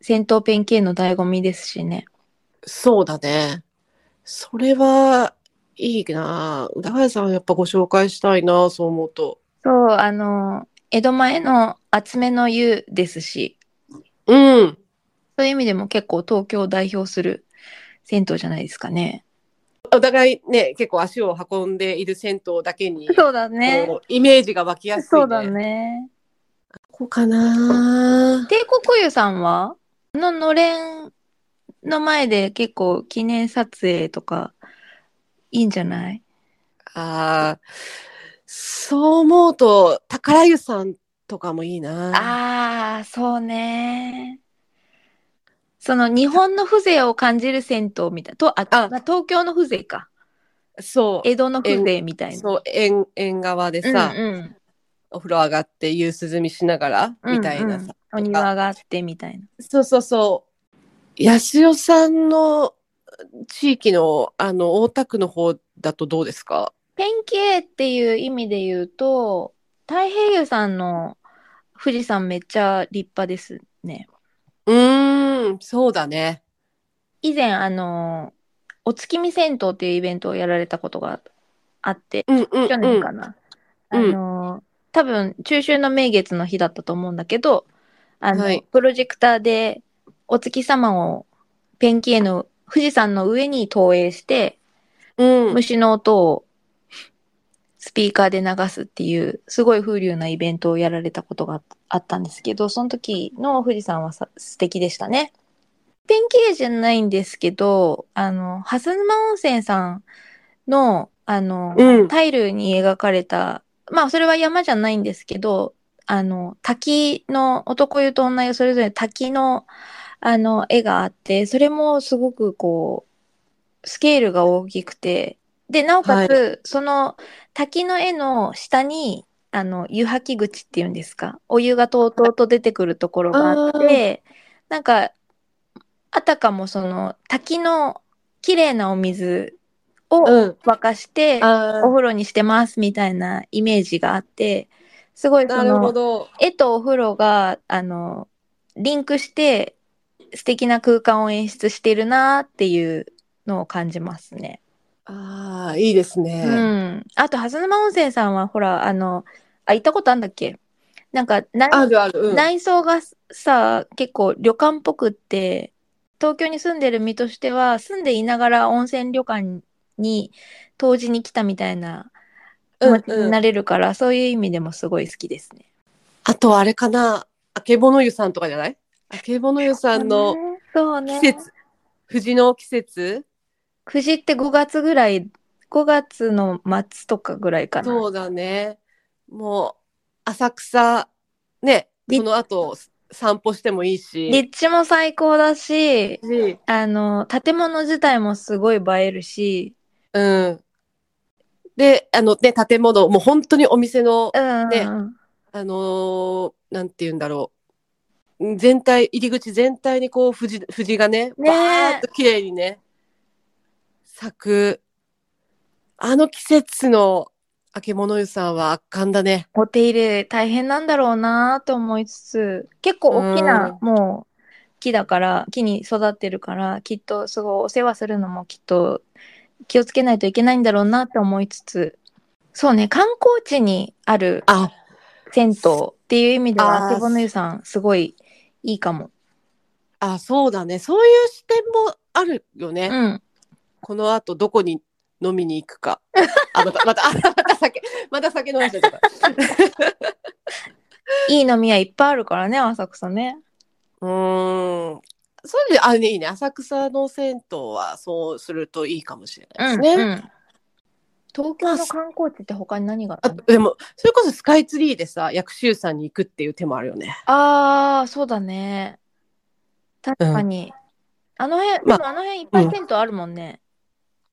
Speaker 1: 戦闘ペンキ絵の醍醐味ですしね。
Speaker 2: そうだね。それは、いいな宇田川さんはやっぱご紹介したいなそう思うと。
Speaker 1: そう、あの、江戸前の厚めの湯ですし、
Speaker 2: うん。
Speaker 1: そういう意味でも結構東京を代表する銭湯じゃないですかね。
Speaker 2: お互いね、結構足を運んでいる銭湯だけに、
Speaker 1: そうだね。
Speaker 2: イメージが湧きやすい、ね。
Speaker 1: そうだね。
Speaker 2: ここかな
Speaker 1: 帝国湯さんは？あののれんの前で結構記念撮影とかいいんじゃない？
Speaker 2: ああ、そう思うと、宝湯さんとかもいいな。
Speaker 1: ああ、そうね。その日本の風情を感じる銭湯みたいな。とあ
Speaker 2: あ
Speaker 1: まあ、東京の風情か。
Speaker 2: そう。
Speaker 1: 江戸の風情みたいな。
Speaker 2: そう、縁、縁側でさ、
Speaker 1: うんうん
Speaker 2: お風呂上がって夕涼みしながら、みたいなさ。
Speaker 1: うんうんお庭があってみたいな。
Speaker 2: そうそうそう。安代さんの地域の、あの、大田区の方だとどうですか？
Speaker 1: ペンキ絵っていう意味で言うと、太平洋さんの富士山めっちゃ立派ですね。
Speaker 2: うーん、そうだね。
Speaker 1: 以前、あの、お月見銭湯っていうイベントをやられたことがあって、
Speaker 2: うんうん、うん。
Speaker 1: 去年かな。
Speaker 2: うん
Speaker 1: あの、多分、中秋の名月の日だったと思うんだけど、あの、
Speaker 2: はい
Speaker 1: プロジェクターでお月様をペンキ絵の富士山の上に投影して、
Speaker 2: うん。
Speaker 1: 虫の音をスピーカーで流すっていう、すごい風流なイベントをやられたことがあったんですけど、その時の富士山はさ素敵でしたね。ペンキ絵じゃないんですけど、あの、蓮沼温泉さんの、あの、
Speaker 2: うん。
Speaker 1: タイルに描かれた、まあそれは山じゃないんですけど、あの、滝の、男湯と女湯それぞれ滝の、あの、絵があって、それもすごくこう、スケールが大きくて、で、なおかつ、その滝の絵の下に、あの、湯吐き口っていうんですか、お湯がとうとうと出てくるところがあって、なんか、あたかもその滝の綺麗なお水を
Speaker 2: うん。
Speaker 1: 沸かして、
Speaker 2: あ
Speaker 1: お風呂にしてますみたいなイメージがあって、すごい
Speaker 2: あ、なるほ
Speaker 1: その、
Speaker 2: ど。
Speaker 1: 絵とお風呂が、あの、リンクして素敵な空間を演出してるなっていうのを感じますね。
Speaker 2: ああ、いいです
Speaker 1: う
Speaker 2: ね。
Speaker 1: ん。あと、蓮沼温泉さんは、ほら、あの、あ、行ったことあんだっけ？なんか、内
Speaker 2: あるある。うん。
Speaker 1: 内装がさ、結構旅館っぽくって、東京に住んでる身としては、住んでいながら温泉旅館に当時に来たみたいな気持ちになれるから、そういう意味でもすごい好きですね。
Speaker 2: あとあれかな、あけぼの湯さんとかじゃない？あけぼの湯さんの
Speaker 1: そうね。
Speaker 2: 季節、藤の季節？
Speaker 1: 9時って5月ぐらい、5月の末とかぐらいかな。
Speaker 2: そうだね。もう、浅草、ね、
Speaker 1: り
Speaker 2: その後散歩してもいいし。
Speaker 1: 立地も最高だし、
Speaker 2: し
Speaker 1: あの、建物自体もすごい映えるし、
Speaker 2: うん。で、あのね、建物、もう本当にお店の、
Speaker 1: うん。
Speaker 2: ねあのーなんて言うんだろう。全体、入り口全体にこう、藤、藤がね、
Speaker 1: ね
Speaker 2: バーッと綺麗にね、咲く。あの季節の、あけぼの湯さんは圧巻だね。
Speaker 1: お手入れ大変なんだろうなと思いつつ、結構大きな、もう木だから、木に育ってるから、きっとすごいお世話するのもきっと気をつけないといけないんだろうなって思いつつ、そうね、観光地にある
Speaker 2: あ、
Speaker 1: 銭湯っていう意味では、
Speaker 2: あ
Speaker 1: けぼの湯さん、すごいいいかも。
Speaker 2: あ、そうだね。そういう視点もあるよね。
Speaker 1: うん。
Speaker 2: この後どこに飲みに行くか。あ、また、また、あまた酒、また酒飲ませちゃった。
Speaker 1: いい飲み屋いっぱいあるからね、浅草ね。
Speaker 2: うーん。そういうのあ、ね、いいね。浅草の銭湯はそうするといいかもしれないですね。
Speaker 1: うん。東京の観光地って他に何があ
Speaker 2: あ
Speaker 1: るの？
Speaker 2: でも、それこそスカイツリーでさ、薬師湯さんに行くっていう手もあるよね。
Speaker 1: ああ、そうだね。確かに。あの辺、
Speaker 2: まあ
Speaker 1: でもあの辺いっぱい銭湯あるもんね。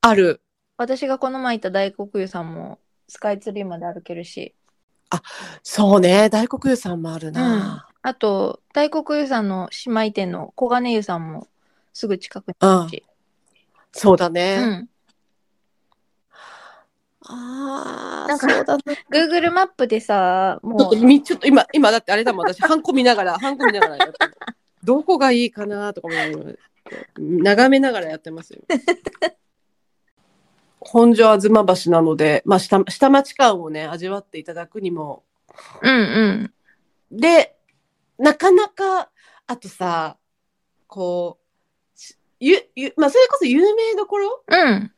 Speaker 2: ある。
Speaker 1: 私がこの前行った大黒湯さんもスカイツリーまで歩けるし。
Speaker 2: そうね。大黒湯さんもあるな。
Speaker 1: あと、大黒湯さんの姉妹店の小金湯さんもすぐ近くにあるし。
Speaker 2: そうだ
Speaker 1: う
Speaker 2: ね。
Speaker 1: ん。
Speaker 2: ああ、
Speaker 1: なんか
Speaker 2: そうだね。
Speaker 1: Google マップでさ、
Speaker 2: ちょっ
Speaker 1: もう、
Speaker 2: ちょっと今、今だってあれだもん、私、ハンコ見ながら、ハンコ見ながらどこがいいかなとかも眺めながらやってますよ。本所吾妻橋なので、まあ下、下町感をね、味わっていただくにも。
Speaker 1: うんうん。
Speaker 2: で、なかなか、あとさ、こう、しゆ、ゆ、まあ、それこそ有名どころ？
Speaker 1: うん。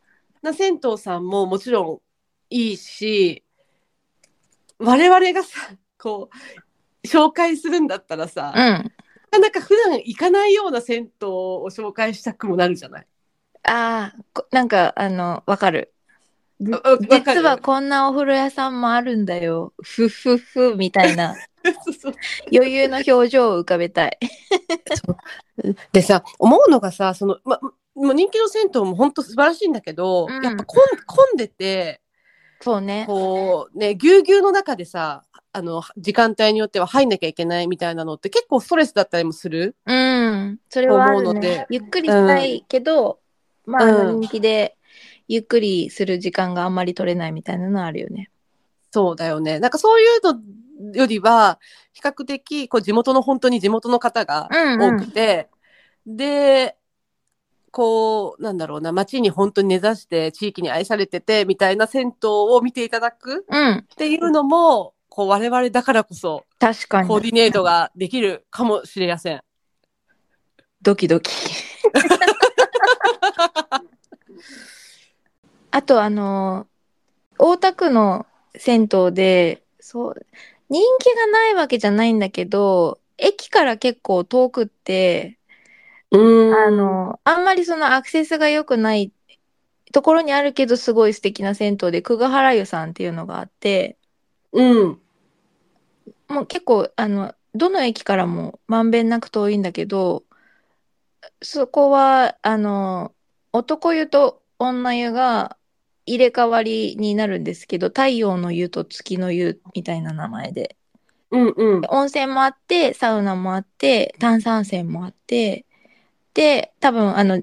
Speaker 2: な銭湯さんももちろんいいし、我々がさ、こう、紹介するんだったらさ、
Speaker 1: うん。
Speaker 2: なかなか普段行かないような銭湯を紹介したくもなるじゃない？
Speaker 1: ああ、こなんか、あの、わかる。実はこんなお風呂屋さんもあるんだよ。ふっふっふみたいな 余裕の表情を浮かべたい。
Speaker 2: でさ思うのがさその、ま、もう人気の銭湯も本当素晴らしいんだけど、
Speaker 1: うん
Speaker 2: やっぱ混ん混んでて
Speaker 1: そうね。
Speaker 2: こうねぎゅうぎゅうの中でさあの時間帯によっては入んなきゃいけないみたいなのって結構ストレスだったりもする？
Speaker 1: うん。それはある
Speaker 2: 思うので
Speaker 1: ね。ゆっくりしたいけど、まあ、人気でゆっくりする時間があんまり取れないみたいなのはあるよね。
Speaker 2: そうだよねなんかそういうのよりは比較的こう地元の本当に地元の方が
Speaker 1: うん、
Speaker 2: 多くて、でこうなんだろうな街に本当に根ざして地域に愛されててみたいな銭湯を見ていただく
Speaker 1: うん。
Speaker 2: っていうのもこう我々だからこそ
Speaker 1: 確かに。
Speaker 2: コーディネートができるかもしれません。
Speaker 1: ドキドキ。あと、あの、大田区の銭湯で、そう、人気がないわけじゃないんだけど、駅から結構遠くって、
Speaker 2: うん。
Speaker 1: あの、あんまりそのアクセスが良くないところにあるけど、すごい素敵な銭湯で、久我原湯さんっていうのがあって、
Speaker 2: うん。
Speaker 1: もう結構、あの、どの駅からもまんべんなく遠いんだけど、そこは、あの、男湯と女湯が入れ替わりになるんですけど、太陽の湯と月の湯みたいな名前で。
Speaker 2: うんうん
Speaker 1: 温泉もあって、サウナもあって、炭酸泉もあって、で、多分、あの、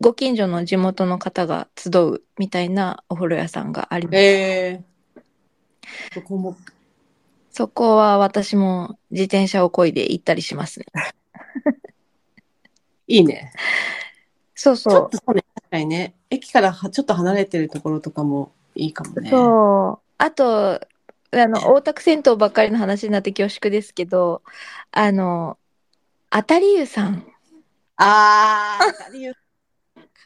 Speaker 1: ご近所の地元の方が集うみたいなお風呂屋さんがあります。
Speaker 2: えー、そこも
Speaker 1: そこは私も自転車を漕いで行ったりしますね。
Speaker 2: いいね。
Speaker 1: そう
Speaker 2: ちょ
Speaker 1: そう。
Speaker 2: っとそうね確かにね駅からはちょっと離れてるところとかもいいかもね。
Speaker 1: そう。あと、あの、大田区銭湯ばっかりの話になって恐縮ですけど、あの、当たり湯さん。
Speaker 2: ああ当たり湯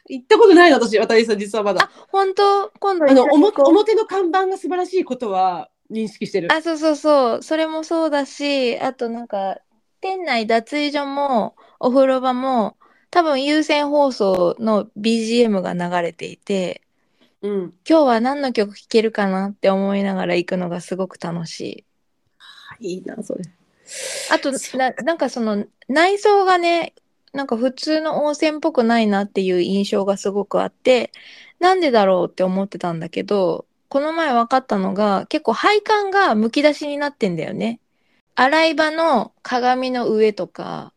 Speaker 2: 行ったことないの私渡さん実はまだ。
Speaker 1: 本当？今度
Speaker 2: あの表表の看板が素晴らしいことは認識してる。
Speaker 1: あ、そうそうそう。それもそうだし、あとなんか、店内脱衣所もお風呂場も、多分有線放送の BGM が流れていて、
Speaker 2: うん。
Speaker 1: 今日は何の曲聴けるかなって思いながら行くのがすごく楽しい。
Speaker 2: いいなそれ。
Speaker 1: あと、な、なんかその内装がね、なんか普通の温泉っぽくないなっていう印象がすごくあって、なんでだろうって思ってたんだけど、この前分かったのが、結構配管がむき出しになってんだよね。洗い場の鏡の上とか、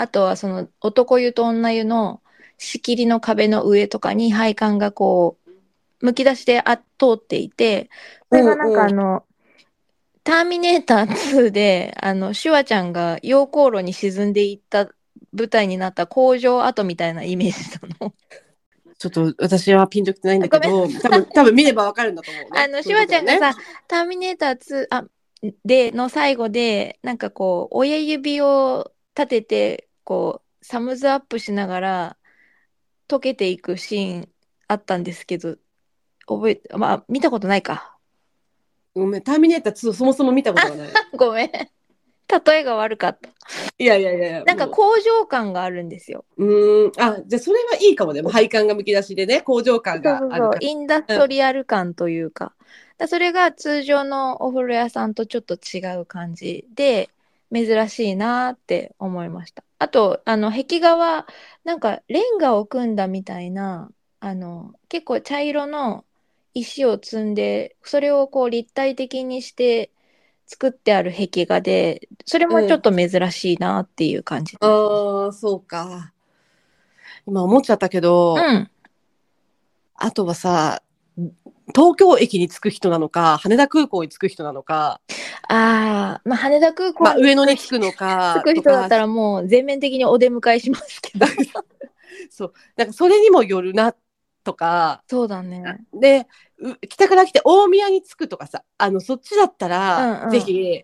Speaker 1: あとはその男湯と女湯の仕切りの壁の上とかに配管がこう、むき出しであ通っていて、それがなんかあの、ターミネーター2で、あの、シュワちゃんが溶鉱炉に沈んでいった舞台になった工場跡みたいなイメージなの。
Speaker 2: ちょっと私はピンときてないんだけど、多分多分見ればわかるんだと思う、ね。
Speaker 1: あの、シュワちゃんがさ、ターミネーター2、あ、で、の最後で、なんかこう、親指を立てて、こう、サムズアップしながら、溶けていくシーンあったんですけど、覚え、まあ、見たことないか。
Speaker 2: ごめん、ターミネーター2そもそも見たことがない。
Speaker 1: ごめん。例えが悪かった。
Speaker 2: いやいやいや。
Speaker 1: なんか
Speaker 2: も
Speaker 1: 工場感があるんですよ。
Speaker 2: うん、あ、じゃあそれはいいかもね。もう配管がむき出しでね、工場感
Speaker 1: そう
Speaker 2: が
Speaker 1: そうそう
Speaker 2: あるか、ら。
Speaker 1: インダストリアル感というか、だそれが通常のお風呂屋さんとちょっと違う感じで、珍しいなって思いました。あと、あの、壁画は、なんか、レンガを組んだみたいな、あの、結構茶色の石を積んで、それをこう立体的にして作ってある壁画で、それもちょっと珍しいなっていう感じ。
Speaker 2: ああ、そうか。今思っちゃったけど、
Speaker 1: うん。
Speaker 2: あとはさ、東京駅に着く人なのか、羽田空港に着く人なのか、
Speaker 1: ああ、まあ、羽田空港
Speaker 2: まあ、
Speaker 1: に
Speaker 2: 上野に着くのか、
Speaker 1: 着く人だった
Speaker 2: ら。
Speaker 1: らもう全面的にお出迎えしますけど。
Speaker 2: そう。なんかそれにもよるな、とか、
Speaker 1: そうだね。
Speaker 2: で、う北から来て大宮に着くとかさ、あの、そっちだったら、
Speaker 1: うんうん
Speaker 2: ぜひ、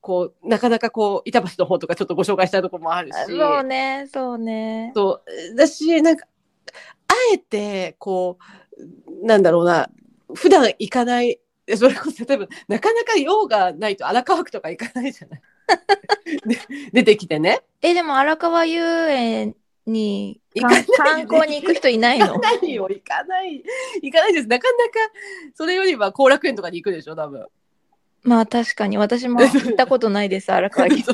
Speaker 2: こう、なかなかこう、板橋の方とかちょっとご紹介したいところもあるし、
Speaker 1: そうね、そうね。
Speaker 2: そう、だし、なんか、あえて、こう、なんだろうな、普段行かない、それこそ例えば、なかなか用がないと荒川区とか行かないじゃない。で出てきてね。
Speaker 1: え、でも荒川遊園に観光に行く人いない
Speaker 2: 行か
Speaker 1: の
Speaker 2: ないよ、行かない。行かないです。なかなか、それよりは後楽園とかに行くでしょ、多分。
Speaker 1: まあ確かに私も行ったことないです、荒川駅。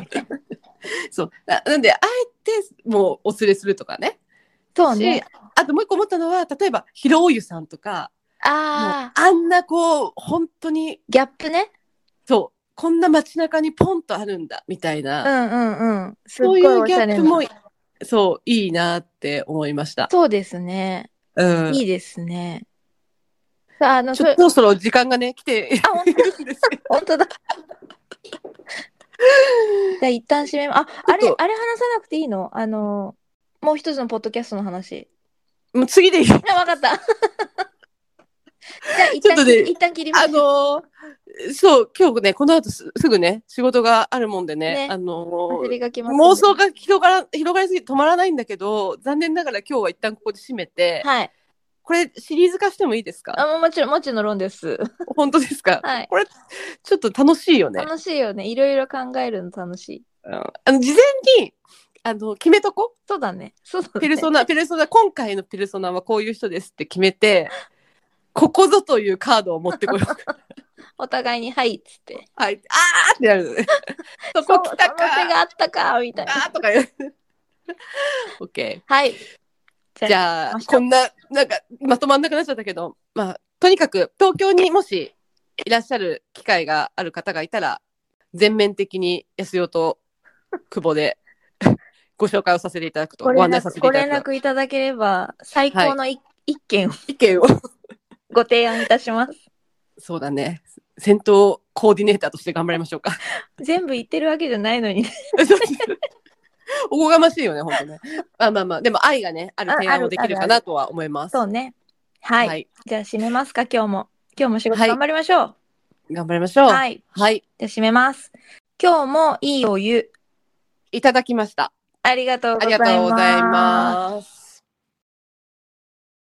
Speaker 2: そう。ななんで、あえて、もう、お連れするとかね。
Speaker 1: そうね
Speaker 2: し。あともう一個思ったのは、例えば、広尾湯さんとか、
Speaker 1: ああ、
Speaker 2: あんなこう、本当に、
Speaker 1: ギャップね。
Speaker 2: そう、こんな街中にポンとあるんだ、みたいうな、
Speaker 1: んうんうん。すっごい
Speaker 2: そういうギャップも、そう、いいなって思いました。
Speaker 1: そうですね。
Speaker 2: うん。
Speaker 1: いいですね。さあ、あの、
Speaker 2: ちょっと、そろそろ時間がね、来て
Speaker 1: あ、本
Speaker 2: いるんですけど。
Speaker 1: 当本当だ。じゃあ一旦締めま、あ、あれ、あれ話さなくていいの？あの、もう一つのポッドキャストの話。
Speaker 2: もう次でいい。
Speaker 1: あ、わかった。
Speaker 2: ちょっとね
Speaker 1: 一旦切りまし
Speaker 2: あ。のーそう、今日ね、この後すすぐね、仕事があるもんでね、
Speaker 1: ね
Speaker 2: あの
Speaker 1: 焦
Speaker 2: ー
Speaker 1: りがきますんで
Speaker 2: 妄想が広がら広がりすぎて止まらないんだけど、残念ながら今日は一旦ここで締めて、
Speaker 1: はい。
Speaker 2: これシリーズ化してもいいですか？
Speaker 1: あ、もちろん、もちろんです。
Speaker 2: 本当ですか、
Speaker 1: はい
Speaker 2: これ、ちょっと楽しいよね。
Speaker 1: 楽しいよね。いろいろ考えるの楽しい。
Speaker 2: うんあの事前に、あの、決めとこ？
Speaker 1: そうだね。そうだね。
Speaker 2: ペルソナ、ペルソナ、今回のペルソナはこういう人ですって決めて、ここぞというカードを持ってこよう。
Speaker 1: お互いに、はい、っつって。
Speaker 2: はい。あーってなるのね。そこ来たか
Speaker 1: その手があったか、みたいな。
Speaker 2: あーとか言う。オッケ
Speaker 1: はい。
Speaker 2: ー。じゃあこんな、なんか、まとまんなくなっちゃったけど、まあ、とにかく、東京にもしいらっしゃる機会がある方がいたら、全面的に安代と久保で ご紹介をさせていただくと、
Speaker 1: ご連
Speaker 2: ご案内させ
Speaker 1: 絡
Speaker 2: ていただくと。
Speaker 1: 絡いただければ、最高のい一件を
Speaker 2: 意見を。
Speaker 1: ご提案いたします。
Speaker 2: そうだね。戦闘コーディネーターとして頑張りましょうか。
Speaker 1: 全部言ってるわけじゃないのに。
Speaker 2: おこがましいよね、本当ね。あまあまあ、でも愛がね、ある提案をできるかなとは思います。
Speaker 1: そうね。はい。
Speaker 2: はい。
Speaker 1: じゃあ締めますか、今日も。今日も仕事
Speaker 2: はい
Speaker 1: 頑張りましょう。
Speaker 2: 頑張りましょう。
Speaker 1: は
Speaker 2: はい。
Speaker 1: い。じゃあ締めます。今日もいいお湯。
Speaker 2: いただきました。
Speaker 1: ありがとうご
Speaker 2: あり。がとうございます。